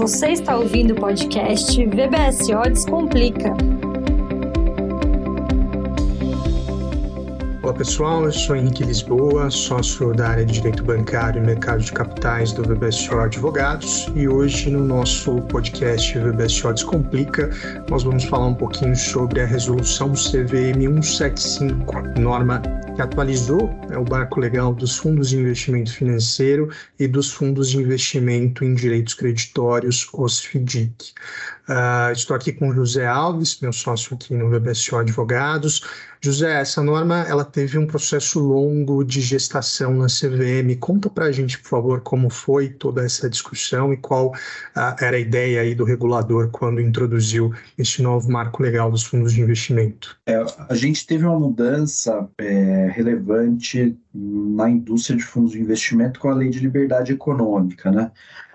Você está ouvindo o podcast VBSO Descomplica. Olá pessoal, eu sou Henrique Lisboa, sócio da área de Direito Bancário e Mercado de Capitais do VBSO Advogados e hoje no nosso podcast VBSO Descomplica nós vamos falar um pouquinho sobre a resolução CVM 175, norma que atualizou né, o barco legal dos fundos de investimento financeiro e dos fundos de investimento em direitos creditórios, os FDIC. Uh, estou aqui com José Alves, meu sócio aqui no VBSO Advogados. José, essa norma ela teve um processo longo de gestação na CVM. Conta para a gente, por favor, como foi toda essa discussão e qual uh, era a ideia aí do regulador quando introduziu esse novo marco legal dos fundos de investimento. É, a gente teve uma mudança é, relevante na indústria de fundos de investimento com a lei de liberdade econômica, né?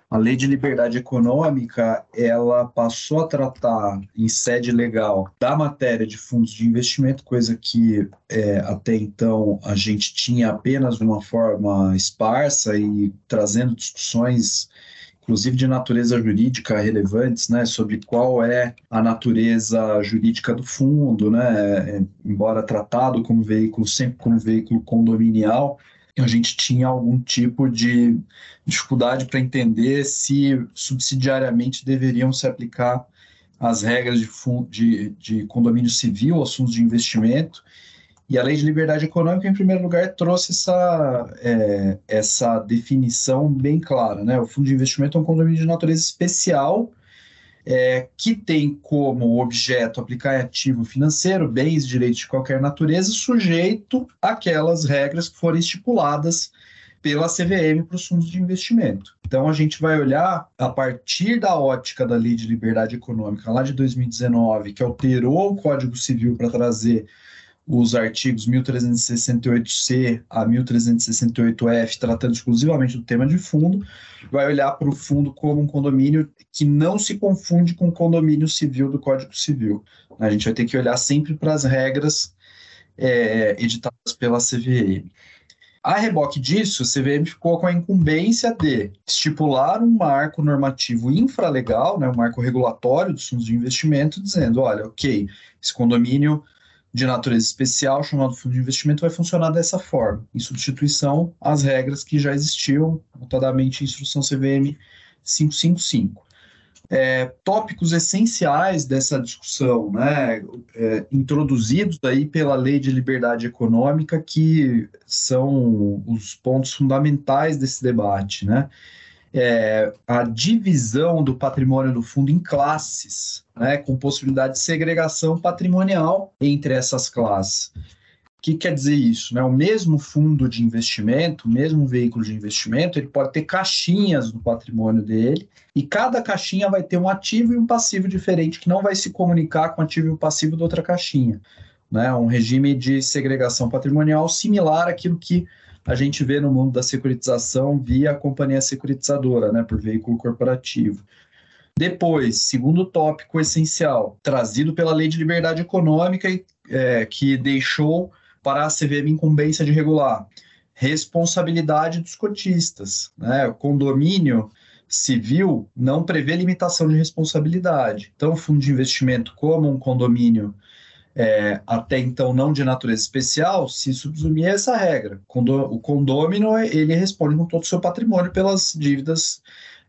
A lei de liberdade econômica, ela passou a tratar em sede legal da matéria de fundos de investimento, coisa que é, até então a gente tinha apenas de uma forma esparsa e trazendo discussões inclusive de natureza jurídica relevantes, né, sobre qual é a natureza jurídica do fundo, né, é, embora tratado como veículo sempre como veículo condominial, a gente tinha algum tipo de dificuldade para entender se subsidiariamente deveriam se aplicar as regras de, fundo, de, de condomínio civil aos fundos de investimento. E a Lei de Liberdade Econômica, em primeiro lugar, trouxe essa, é, essa definição bem clara. Né? O fundo de investimento é um condomínio de natureza especial, é, que tem como objeto aplicar ativo financeiro, bens direitos de qualquer natureza, sujeito àquelas regras que forem estipuladas pela CVM para os fundos de investimento. Então, a gente vai olhar a partir da ótica da Lei de Liberdade Econômica, lá de 2019, que alterou o Código Civil para trazer os artigos 1368C a 1368F, tratando exclusivamente do tema de fundo, vai olhar para o fundo como um condomínio que não se confunde com o condomínio civil do Código Civil. A gente vai ter que olhar sempre para as regras é, editadas pela CVM. A reboque disso, a CVM ficou com a incumbência de estipular um marco normativo infralegal, né, um marco regulatório dos fundos de investimento, dizendo, olha, ok, esse condomínio de natureza especial, chamado fundo de investimento, vai funcionar dessa forma, em substituição às regras que já existiam, notadamente a instrução CVM 555. É, tópicos essenciais dessa discussão, né, é, introduzidos aí pela Lei de Liberdade Econômica, que são os pontos fundamentais desse debate, né? É, a divisão do patrimônio do fundo em classes, né, com possibilidade de segregação patrimonial entre essas classes. O que quer dizer isso? Né? O mesmo fundo de investimento, o mesmo veículo de investimento, ele pode ter caixinhas no patrimônio dele, e cada caixinha vai ter um ativo e um passivo diferente, que não vai se comunicar com o ativo e o passivo da outra caixinha. Né? Um regime de segregação patrimonial similar àquilo que a gente vê no mundo da securitização via a companhia securitizadora, né, por veículo corporativo. Depois, segundo tópico essencial, trazido pela Lei de Liberdade Econômica, é, que deixou para a CVM incumbência de regular, responsabilidade dos cotistas. Né? O condomínio civil não prevê limitação de responsabilidade. Então, fundo de investimento, como um condomínio é, até então não de natureza especial, se subsumir essa regra. O condômino ele responde com todo o seu patrimônio pelas dívidas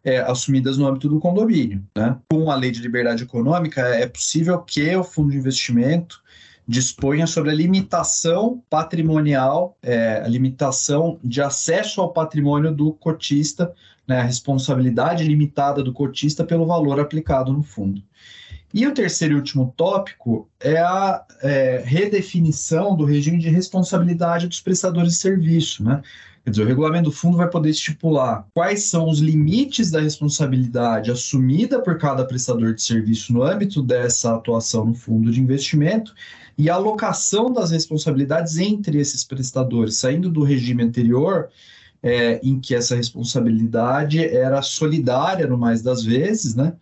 é, assumidas no âmbito do condomínio. Né? Com a lei de liberdade econômica, é possível que o fundo de investimento disponha sobre a limitação patrimonial, é, a limitação de acesso ao patrimônio do cotista, né, a responsabilidade limitada do cotista pelo valor aplicado no fundo. E o terceiro e último tópico é a é, redefinição do regime de responsabilidade dos prestadores de serviço. Né? Quer dizer, o regulamento do fundo vai poder estipular quais são os limites da responsabilidade assumida por cada prestador de serviço no âmbito dessa atuação no fundo de investimento e a alocação das responsabilidades entre esses prestadores, saindo do regime anterior, é, em que essa responsabilidade era solidária, no mais das vezes, né?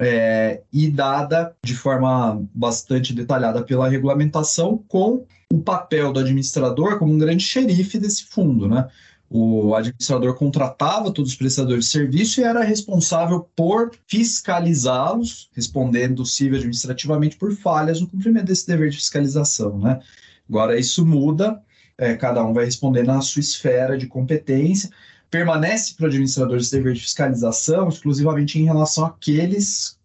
É, e dada de forma bastante detalhada pela regulamentação, com o papel do administrador como um grande xerife desse fundo, né? O administrador contratava todos os prestadores de serviço e era responsável por fiscalizá-los, respondendo civil administrativamente por falhas no cumprimento desse dever de fiscalização. Né? Agora, isso muda, é, cada um vai responder na sua esfera de competência. Permanece para o administrador esse dever de fiscalização exclusivamente em relação àqueles,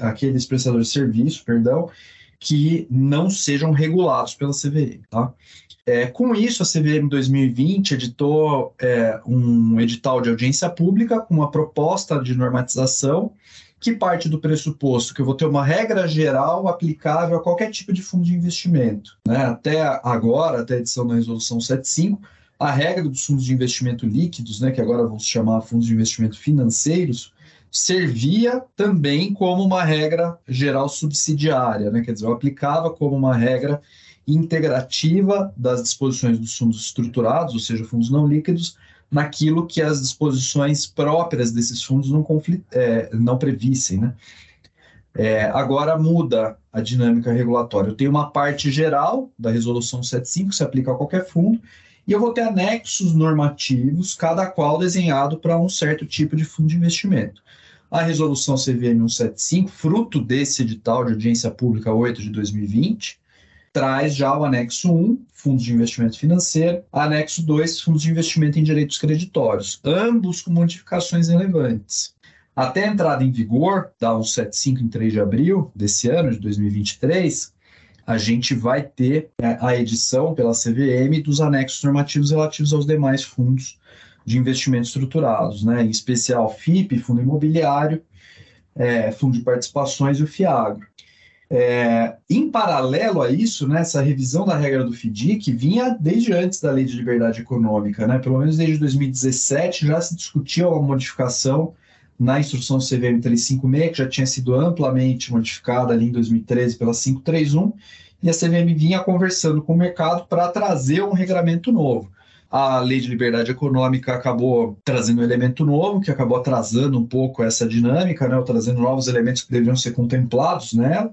àqueles prestadores de serviço, perdão, que não sejam regulados pela CVM. Tá? É, com isso, a CVM 2020 editou é, um edital de audiência pública com uma proposta de normatização que parte do pressuposto que eu vou ter uma regra geral aplicável a qualquer tipo de fundo de investimento. Né? Até agora, até a edição da resolução 75, a regra dos fundos de investimento líquidos, né, que agora vão se chamar fundos de investimento financeiros, servia também como uma regra geral subsidiária, né? quer dizer, eu aplicava como uma regra integrativa das disposições dos fundos estruturados, ou seja, fundos não líquidos, naquilo que as disposições próprias desses fundos não, é, não previssem. Né? É, agora muda a dinâmica regulatória. Eu tenho uma parte geral da resolução 75, que se aplica a qualquer fundo, e eu vou ter anexos normativos, cada qual desenhado para um certo tipo de fundo de investimento. A resolução CVM 175, fruto desse edital de audiência pública 8 de 2020, traz já o anexo 1, fundos de investimento financeiro, anexo 2, fundos de investimento em direitos creditórios, ambos com modificações relevantes. Até a entrada em vigor da 175 em 3 de abril desse ano, de 2023, a gente vai ter né, a edição pela CVM dos anexos normativos relativos aos demais fundos de investimento estruturados, né? em especial FIP, Fundo Imobiliário, é, Fundo de Participações e o FIAGRO. É, em paralelo a isso, né, essa revisão da regra do FDIC vinha desde antes da Lei de Liberdade Econômica, né, pelo menos desde 2017 já se discutia uma modificação na instrução CVM 356, que já tinha sido amplamente modificada ali em 2013 pela 531, e a CVM vinha conversando com o mercado para trazer um regramento novo. A Lei de Liberdade Econômica acabou trazendo um elemento novo, que acabou atrasando um pouco essa dinâmica, né, trazendo novos elementos que deveriam ser contemplados nela.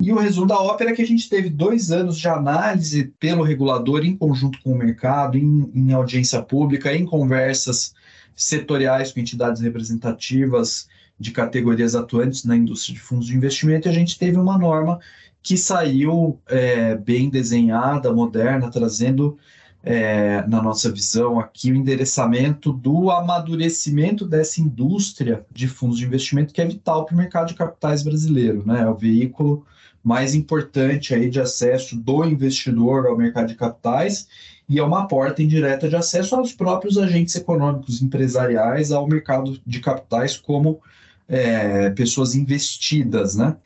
E o resumo da ópera é que a gente teve dois anos de análise pelo regulador em conjunto com o mercado, em, em audiência pública, em conversas setoriais com entidades representativas de categorias atuantes na indústria de fundos de investimento, e a gente teve uma norma que saiu é, bem desenhada, moderna, trazendo, é, na nossa visão aqui, o endereçamento do amadurecimento dessa indústria de fundos de investimento que é vital para o mercado de capitais brasileiro. Né? É o veículo mais importante aí de acesso do investidor ao mercado de capitais e é uma porta indireta de acesso aos próprios agentes econômicos empresariais ao mercado de capitais como é, pessoas investidas, né?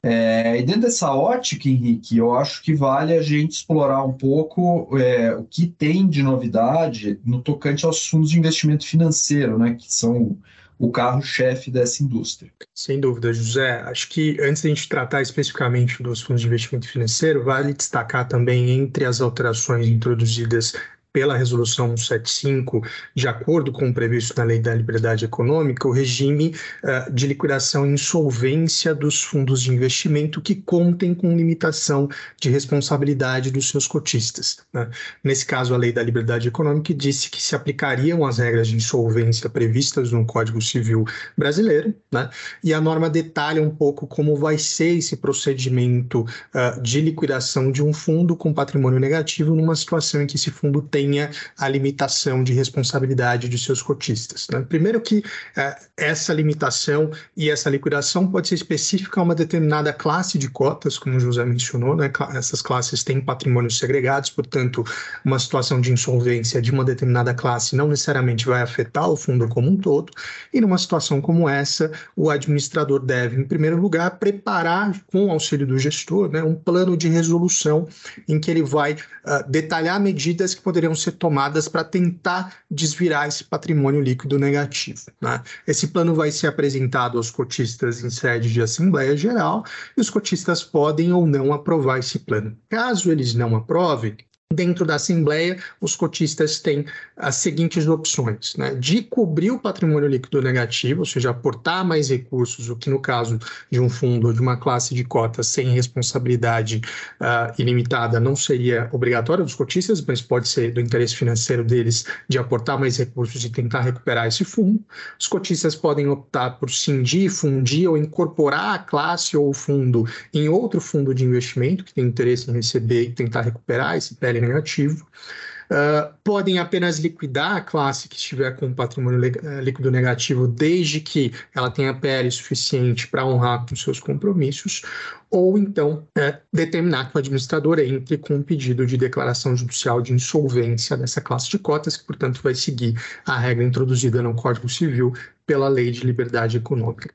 É, e dentro dessa ótica, Henrique, eu acho que vale a gente explorar um pouco é, o que tem de novidade no tocante aos fundos de investimento financeiro, né, que são o carro-chefe dessa indústria. Sem dúvida, José. Acho que antes de a gente tratar especificamente dos fundos de investimento financeiro, vale destacar também entre as alterações introduzidas pela Resolução 175, de acordo com o previsto na Lei da Liberdade Econômica, o regime uh, de liquidação e insolvência dos fundos de investimento que contem com limitação de responsabilidade dos seus cotistas. Né? Nesse caso, a Lei da Liberdade Econômica disse que se aplicariam as regras de insolvência previstas no Código Civil brasileiro, né? e a norma detalha um pouco como vai ser esse procedimento uh, de liquidação de um fundo com patrimônio negativo numa situação em que esse fundo tem tenha a limitação de responsabilidade de seus cotistas. Né? Primeiro que é, essa limitação e essa liquidação pode ser específica a uma determinada classe de cotas, como o José mencionou, né? essas classes têm patrimônios segregados, portanto, uma situação de insolvência de uma determinada classe não necessariamente vai afetar o fundo como um todo, e numa situação como essa, o administrador deve, em primeiro lugar, preparar, com o auxílio do gestor, né, um plano de resolução em que ele vai uh, detalhar medidas que poderiam poderiam ser tomadas para tentar desvirar esse patrimônio líquido negativo. Né? Esse plano vai ser apresentado aos cotistas em sede de Assembleia Geral e os cotistas podem ou não aprovar esse plano. Caso eles não aprovem, Dentro da Assembleia, os cotistas têm as seguintes opções: né? de cobrir o patrimônio líquido negativo, ou seja, aportar mais recursos, o que no caso de um fundo ou de uma classe de cotas sem responsabilidade uh, ilimitada não seria obrigatório dos cotistas, mas pode ser do interesse financeiro deles de aportar mais recursos e tentar recuperar esse fundo. Os cotistas podem optar por cindir, fundir ou incorporar a classe ou o fundo em outro fundo de investimento que tem interesse em receber e tentar recuperar esse PL negativo. Uh, podem apenas liquidar a classe que estiver com patrimônio eh, líquido negativo, desde que ela tenha PL suficiente para honrar com seus compromissos, ou então é, determinar que o administrador entre com um pedido de declaração judicial de insolvência dessa classe de cotas, que, portanto, vai seguir a regra introduzida no Código Civil pela Lei de Liberdade Econômica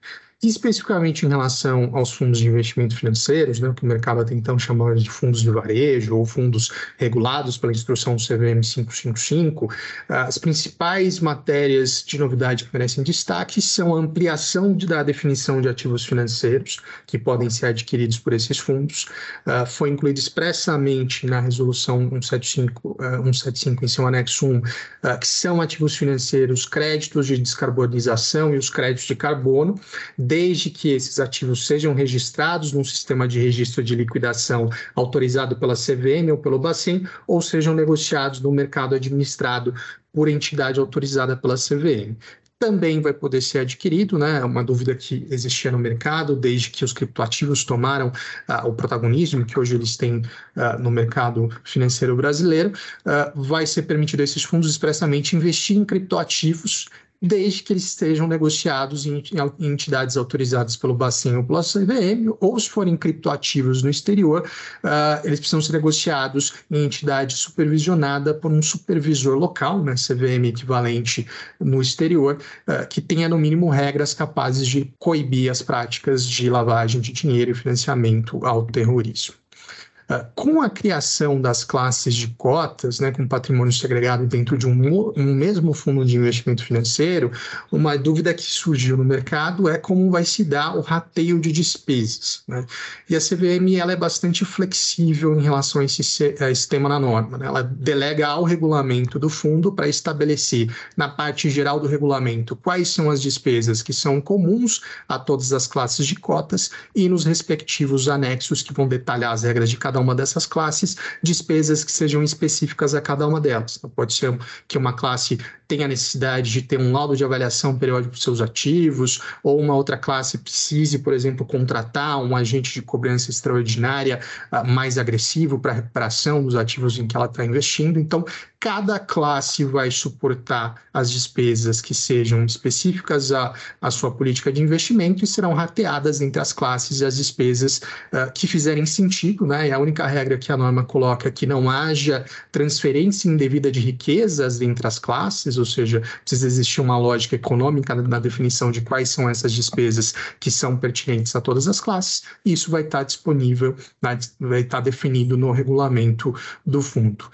especificamente em relação aos fundos de investimento financeiros, né, que o mercado até então chamava de fundos de varejo ou fundos regulados pela instrução CVM 555, as principais matérias de novidade que merecem destaque são a ampliação da definição de ativos financeiros que podem ser adquiridos por esses fundos. Uh, foi incluído expressamente na resolução 175, uh, 175 em seu anexo 1, uh, que são ativos financeiros, créditos de descarbonização e os créditos de carbono, desde que esses ativos sejam registrados num sistema de registro de liquidação autorizado pela CVM ou pelo Bacen, ou sejam negociados no mercado administrado por entidade autorizada pela CVM também vai poder ser adquirido, né? É uma dúvida que existia no mercado desde que os criptoativos tomaram uh, o protagonismo que hoje eles têm uh, no mercado financeiro brasileiro. Uh, vai ser permitido a esses fundos expressamente investir em criptoativos desde que eles estejam negociados em, entidades autorizadas pelo Bacen ou pela CVM, ou se forem criptoativos no exterior, uh, eles precisam ser negociados em entidade supervisionada por um supervisor local, né, CVM equivalente no exterior, uh, que tenha no mínimo regras capazes de coibir as práticas de lavagem de dinheiro e financiamento ao terrorismo. Ah, com a criação das classes de cotas, né, com patrimônio segregado dentro de um, um, mesmo fundo de investimento financeiro, uma dúvida que surgiu no mercado é como vai se dar o rateio de despesas. Né? E a CVM ela é bastante flexível em relação a esse, a esse tema na norma. Né? Ela delega ao regulamento do fundo para estabelecer, na parte geral do regulamento, quais são as despesas que são comuns a todas as classes de cotas e nos respectivos anexos que vão detalhar as regras de cada cada uma dessas classes, despesas que sejam específicas a cada uma delas. Então, pode ser que uma classe tenha necessidade de ter um laudo de avaliação periódico dos seus ativos, ou uma outra classe precise, por exemplo, contratar um agente de cobrança extraordinária uh, mais agressivo para a recuperação dos ativos em que ela está investindo. Então, cada classe vai suportar as despesas que sejam específicas à, à sua política de investimento e serão rateadas entre as classes e as despesas uh, que fizerem sentido, né? E a única regra que a norma coloca é que não haja transferência indevida de riquezas entre as classes, ou seja, precisa existir uma lógica econômica na definição de quais são essas despesas que são pertinentes a todas as classes, e isso vai estar disponível, vai estar definido no regulamento do fundo.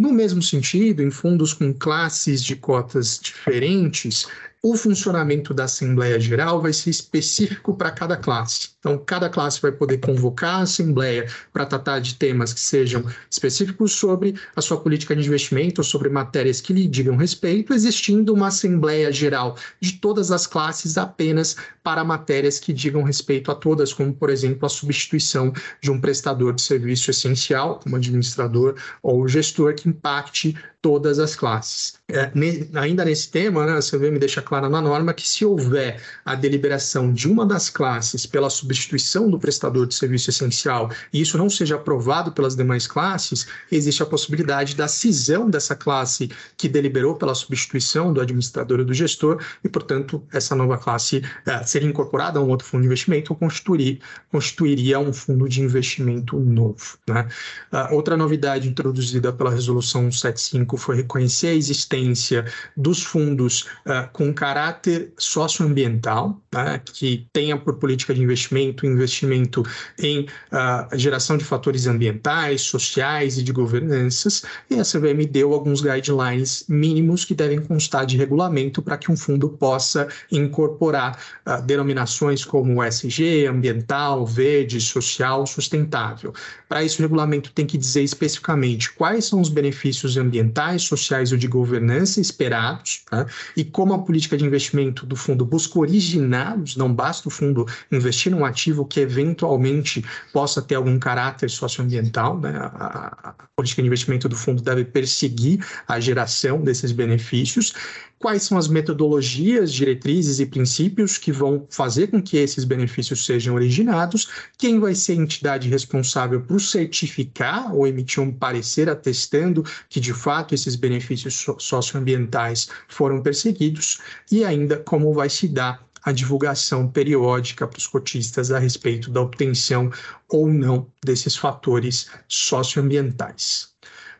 No mesmo sentido, em fundos com classes de cotas diferentes, o funcionamento da Assembleia Geral vai ser específico para cada classe. Então, cada classe vai poder convocar a Assembleia para tratar de temas que sejam específicos sobre a sua política de investimento, ou sobre matérias que lhe digam respeito, existindo uma Assembleia Geral de todas as classes apenas para matérias que digam respeito a todas, como, por exemplo, a substituição de um prestador de serviço essencial, como administrador ou gestor, que impacte todas as classes. É, ne, ainda nesse tema, né, a CVM deixa clara na norma que se houver a deliberação de uma das classes pela substituição do prestador de serviço essencial e isso não seja aprovado pelas demais classes, existe a possibilidade da cisão dessa classe que deliberou pela substituição do administrador e do gestor e, portanto, essa nova classe é, seria incorporada a um outro fundo de investimento ou constituir, constituiria um fundo de investimento novo. Né? Uh, outra novidade introduzida pela resolução 175 foi reconhecer a existência dos fundos uh, com caráter socioambiental, né, que tenha por política de investimento investimento em uh, geração de fatores ambientais, sociais e de governanças, e a CVM deu alguns guidelines mínimos que devem constar de regulamento para que um fundo possa incorporar uh, denominações como SG, ambiental, verde, social, sustentável. Para isso, o regulamento tem que dizer especificamente quais são os benefícios ambientais, sociais ou de governança esperados, tá? e como a política de investimento do fundo busca originá-los, não basta o fundo investir num ativo que eventualmente possa ter algum caráter socioambiental, né? a, a política de investimento do fundo deve perseguir a geração desses benefícios quais são as metodologias, diretrizes e princípios que vão fazer com que esses benefícios sejam originados, quem vai ser a entidade responsável por certificar ou emitir um parecer atestando que de fato esses benefícios socioambientais foram perseguidos e ainda como vai se dar a divulgação periódica para os cotistas a respeito da obtenção ou não desses fatores socioambientais.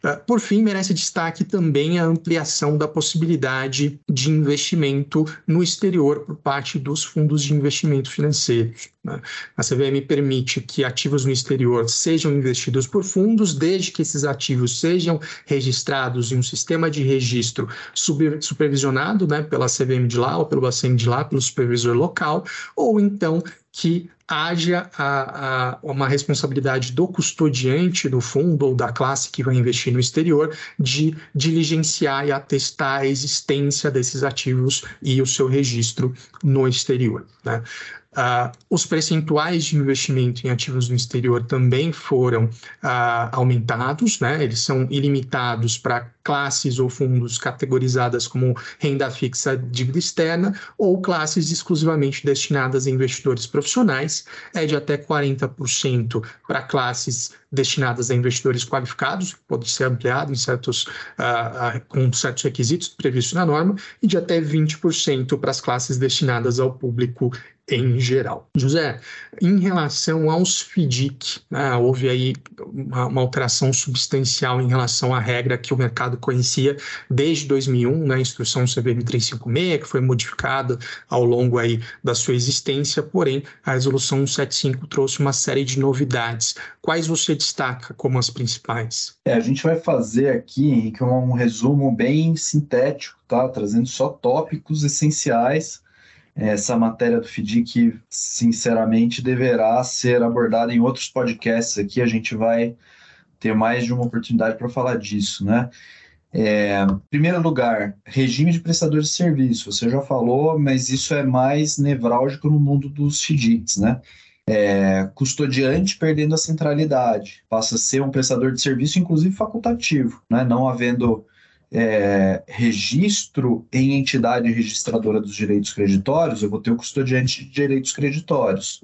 Ah, por fim, merece destaque também a ampliação da possibilidade de investimento no exterior por parte dos fundos de investimento financeiros. Né? A CVM permite que ativos no exterior sejam investidos por fundos, desde que esses ativos sejam registrados em um sistema de registro supervisionado né, pela CVM de lá ou pelo Bacen de lá, pelo supervisor local, ou então que haja a, a, uma responsabilidade do custodiante do fundo ou da classe que vai investir no exterior de diligenciar e atestar a existência desses ativos e o seu registro no exterior. Né? Uh, os percentuais de investimento em ativos no exterior também foram uh, aumentados, né? eles são ilimitados para classes ou fundos categorizadas como renda fixa, dívida externa, ou classes exclusivamente destinadas a investidores profissionais, é de até 40% para classes destinadas a investidores qualificados, pode ser ampliado em certos, uh, com certos requisitos previstos na norma, e de até 20% para as classes destinadas ao público em geral. José, em relação aos FDIC, né, houve aí uma, uma, alteração substancial em relação à regra que o mercado conhecia desde 2001, na né, instrução CVM 356, que foi modificada ao longo aí da sua existência, porém a resolução 175 trouxe uma série de novidades. Quais você destaca como as principais? É, a gente vai fazer aqui, Henrique, um resumo bem sintético, tá? trazendo só tópicos essenciais essa matéria do FDIC, sinceramente, deverá ser abordada em outros podcasts aqui. A gente vai ter mais de uma oportunidade para falar disso, né? É, primeiro lugar, regime de prestadores de serviço. Você já falou, mas isso é mais nevrálgico no mundo dos FDICs, né? É, custodiante perdendo a centralidade, passa a ser um prestador de serviço, inclusive facultativo, né? não havendo é, registro em entidade registradora dos direitos creditórios, eu vou ter o custodiante de direitos creditórios.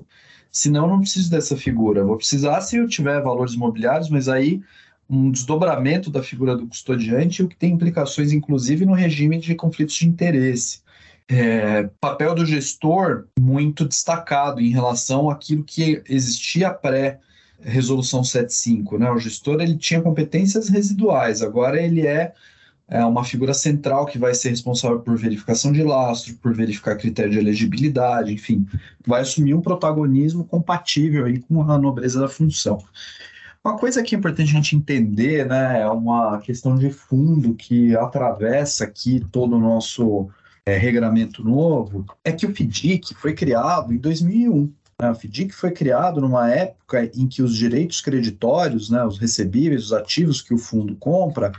Senão, não preciso dessa figura. Vou precisar se eu tiver valores imobiliários, mas aí um desdobramento da figura do custodiante, o que tem implicações, inclusive, no regime de conflitos de interesse. É, papel do gestor muito destacado em relação àquilo que existia pré resolução 75, né? O gestor ele tinha competências residuais, agora ele é é uma figura central que vai ser responsável por verificação de lastro, por verificar critério de elegibilidade, enfim, vai assumir um protagonismo compatível aí com a nobreza da função. Uma coisa que é importante a gente entender, né, é uma questão de fundo que atravessa aqui todo o nosso é, regramento novo, é que o FDIC foi criado em 2001. Né? O FDIC foi criado numa época em que os direitos creditórios, né, os recebíveis, os ativos que o fundo compra,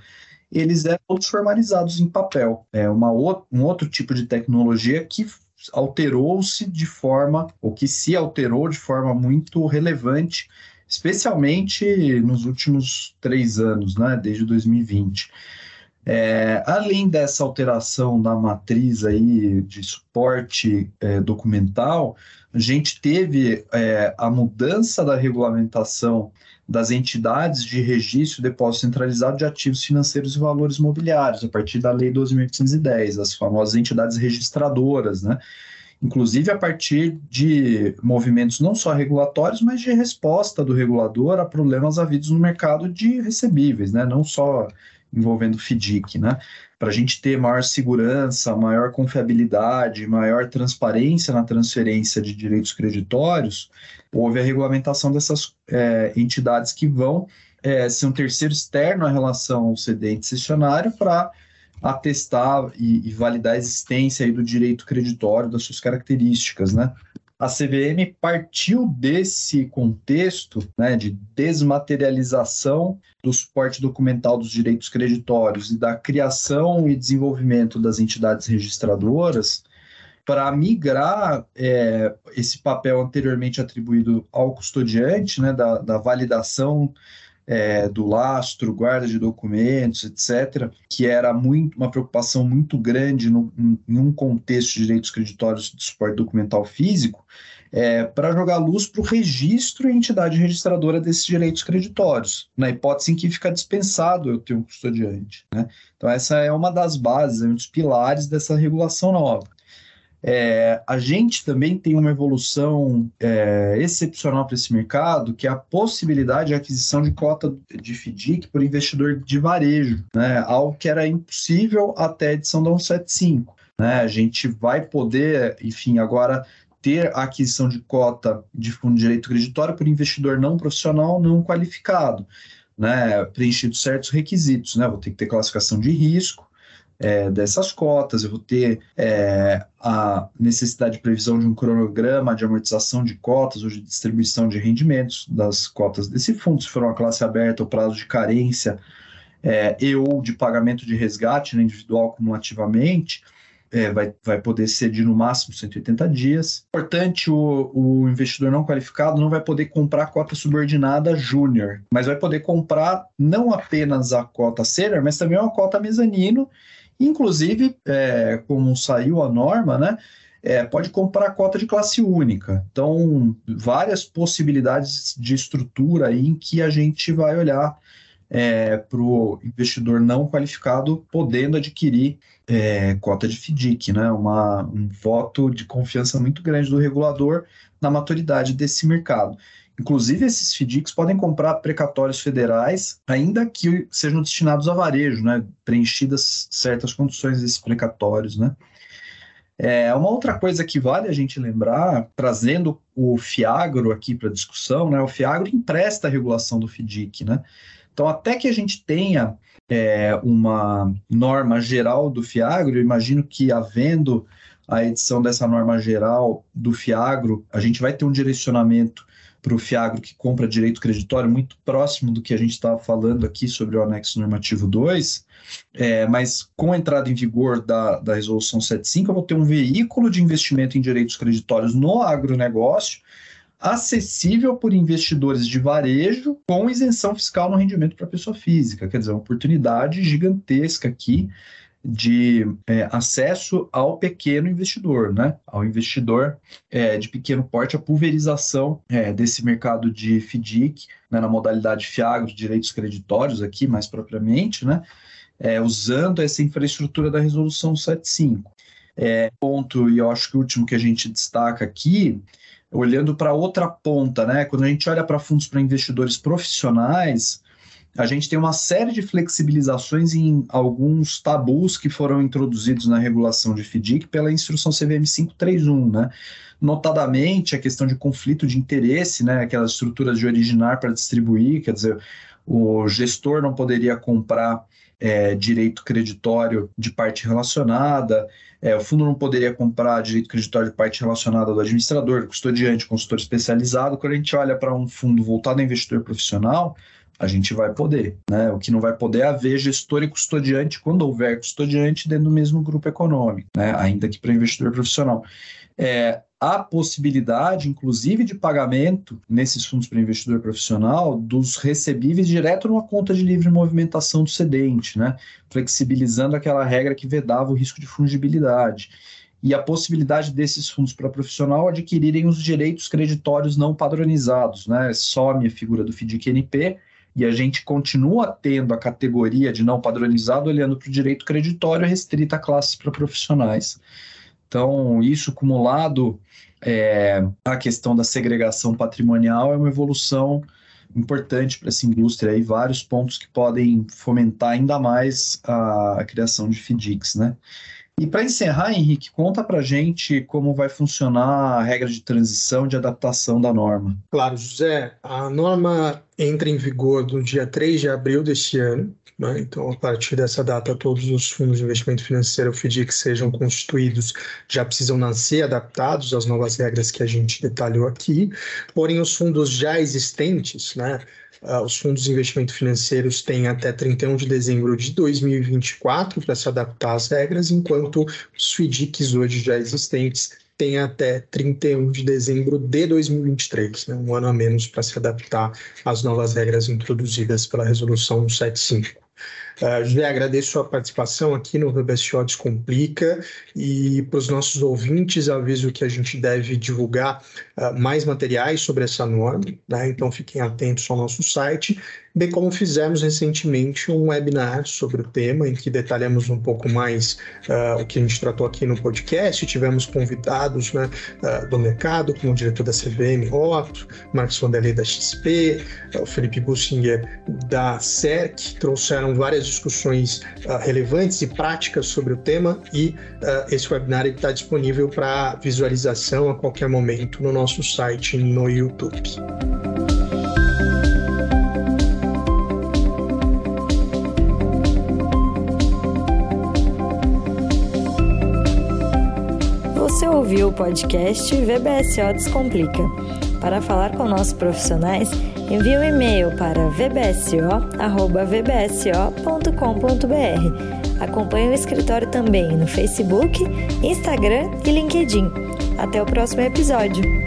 eles eram todos formalizados em papel. É uma um outro tipo de tecnologia que alterou-se de forma, ou que se alterou de forma muito relevante, especialmente nos últimos três anos, né, desde 2020. É, além dessa alteração da matriz aí de suporte é, documental, a gente teve é, a mudança da regulamentação das entidades de registro e depósito centralizado de ativos financeiros e valores mobiliários, a partir da Lei 12.810, as famosas entidades registradoras, né? Inclusive a partir de movimentos não só regulatórios, mas de resposta do regulador a problemas havidos no mercado de recebíveis, né? Não só envolvendo FDIC, né? Para a gente ter maior segurança, maior confiabilidade, maior transparência na transferência de direitos creditórios, houve a regulamentação dessas é, entidades que vão é, ser um terceiro externo à relação ao cedente cessionário para atestar e, e, validar a existência do direito creditório, das suas características, né? A CVM partiu desse contexto né, de desmaterialização do suporte documental dos direitos creditórios e da criação e desenvolvimento das entidades registradoras para migrar é, esse papel anteriormente atribuído ao custodiante, né, da, da validação é, do lastro, guarda de documentos, etc., que era muito, uma preocupação muito grande no, em um contexto de direitos creditórios de suporte documental físico, é, para jogar luz para o registro e entidade registradora desses direitos creditórios, na hipótese em que fica dispensado eu ter um custodiante. Né? Então, essa é uma das bases, um dos pilares dessa regulação nova. É, a gente também tem uma evolução é, excepcional para esse mercado, que é a possibilidade de aquisição de cota de FDIC por investidor de varejo, né? algo que era impossível até a edição da 175. Né? A gente vai poder, enfim, agora ter a aquisição de cota de fundo de direito creditório por investidor não profissional não qualificado, né? preenchido certos requisitos. Né? Vou ter que ter classificação de risco, é, dessas cotas, eu vou ter é, a necessidade de previsão de um cronograma de amortização de cotas ou de distribuição de rendimentos das cotas desse fundo, se for uma classe aberta, o prazo de carência é, e ou de pagamento de resgate né, individual cumulativamente, é, vai, vai poder ser de no máximo 180 dias. Importante, o, o investidor não qualificado não vai poder comprar cota subordinada júnior, mas vai poder comprar não apenas a cota sênior, mas também uma cota mezanino Inclusive, é, como saiu a norma, né, é, pode comprar cota de classe única. Então, várias possibilidades de estrutura aí em que a gente vai olhar é, para o investidor não qualificado podendo adquirir é, cota de FDIC, né? Uma, um voto de confiança muito grande do regulador na maturidade desse mercado. Inclusive, esses FDICs podem comprar precatórios federais, ainda que sejam destinados a varejo, né? preenchidas certas condições desses precatórios. Né? É, uma outra coisa que vale a gente lembrar, trazendo o FIAGRO aqui para discussão, né? o FIAGRO empresta a regulação do FDIC. Né? Então, até que a gente tenha é, uma norma geral do FIAGRO, eu imagino que havendo a edição dessa norma geral do FIAGRO, a gente vai ter um direcionamento para o Fiagro que compra direito creditório, muito próximo do que a gente estava falando aqui sobre o anexo normativo 2, é, mas com a entrada em vigor da, da resolução 75, eu vou ter um veículo de investimento em direitos creditórios no agronegócio, acessível por investidores de varejo com isenção fiscal no rendimento para pessoa física. Quer dizer, uma oportunidade gigantesca aqui de é, acesso ao pequeno investidor, né? ao investidor é, de pequeno porte, a pulverização é, desse mercado de FDIC, né, na modalidade FIAGRO, direitos creditórios aqui mais propriamente, né? É, usando essa infraestrutura da resolução 75. É, ponto, e eu acho que o último que a gente destaca aqui, olhando para outra ponta, né? quando a gente olha para fundos para investidores profissionais, a gente tem uma série de flexibilizações em alguns tabus que foram introduzidos na regulação de FDIC pela instrução CVM 531, né? Notadamente a questão de conflito de interesse, né? Aquelas estruturas de originar para distribuir, quer dizer, o gestor não poderia comprar é, direito creditório de parte relacionada, é, o fundo não poderia comprar direito creditório de parte relacionada do administrador, do custodiante, consultor especializado. Quando a gente olha para um fundo voltado a investidor profissional, a gente vai poder. Né? O que não vai poder é haver gestor e custodiante quando houver custodiante dentro do mesmo grupo econômico, né? ainda que para investidor profissional. É, há possibilidade, inclusive, de pagamento nesses fundos para investidor profissional dos recebíveis direto numa conta de livre movimentação do cedente, né? flexibilizando aquela regra que vedava o risco de fungibilidade e a possibilidade desses fundos para profissional adquirirem os direitos creditórios não padronizados, né? Some a figura do FDIC-NP e a gente continua tendo a categoria de não padronizado olhando para o direito creditório restrita a classes para profissionais. Então, isso acumulado é, a questão da segregação patrimonial é uma evolução importante para essa indústria e vários pontos que podem fomentar ainda mais a, a criação de FDICs, né? E para encerrar, Henrique, conta para gente como vai funcionar a regra de transição de adaptação da norma. Claro, José. A norma entra em vigor no dia 3 de abril deste ano. Né? Então, a partir dessa data, todos os fundos de investimento financeiro FDIC que sejam constituídos já precisam nascer adaptados às novas regras que a gente detalhou aqui. Porém, os fundos já existentes, né? Uh, os fundos de investimento financeiros têm até 31 de dezembro de 2024 para se adaptar às regras, enquanto os FDICs hoje já existentes têm até 31 de dezembro de 2023, né, um ano a menos para se adaptar às novas regras introduzidas pela Resolução 175. Uh, José, agradeço a participação aqui no VBSO Descomplica e para os nossos ouvintes aviso que a gente deve divulgar uh, mais materiais sobre essa norma, né? então fiquem atentos ao nosso site bem como fizemos recentemente um webinar sobre o tema, em que detalhamos um pouco mais uh, o que a gente tratou aqui no podcast. Tivemos convidados né, uh, do mercado, como o diretor da CVM Roto, Marcos Vanderlei da XP, uh, o Felipe Bussinger da CERC, trouxeram várias discussões relevantes e práticas sobre o tema e esse webinar está disponível para visualização a qualquer momento no nosso site no YouTube. O podcast VBSO Descomplica. Para falar com nossos profissionais, envie um e-mail para vbso.vbso.com.br. Acompanhe o escritório também no Facebook, Instagram e LinkedIn. Até o próximo episódio.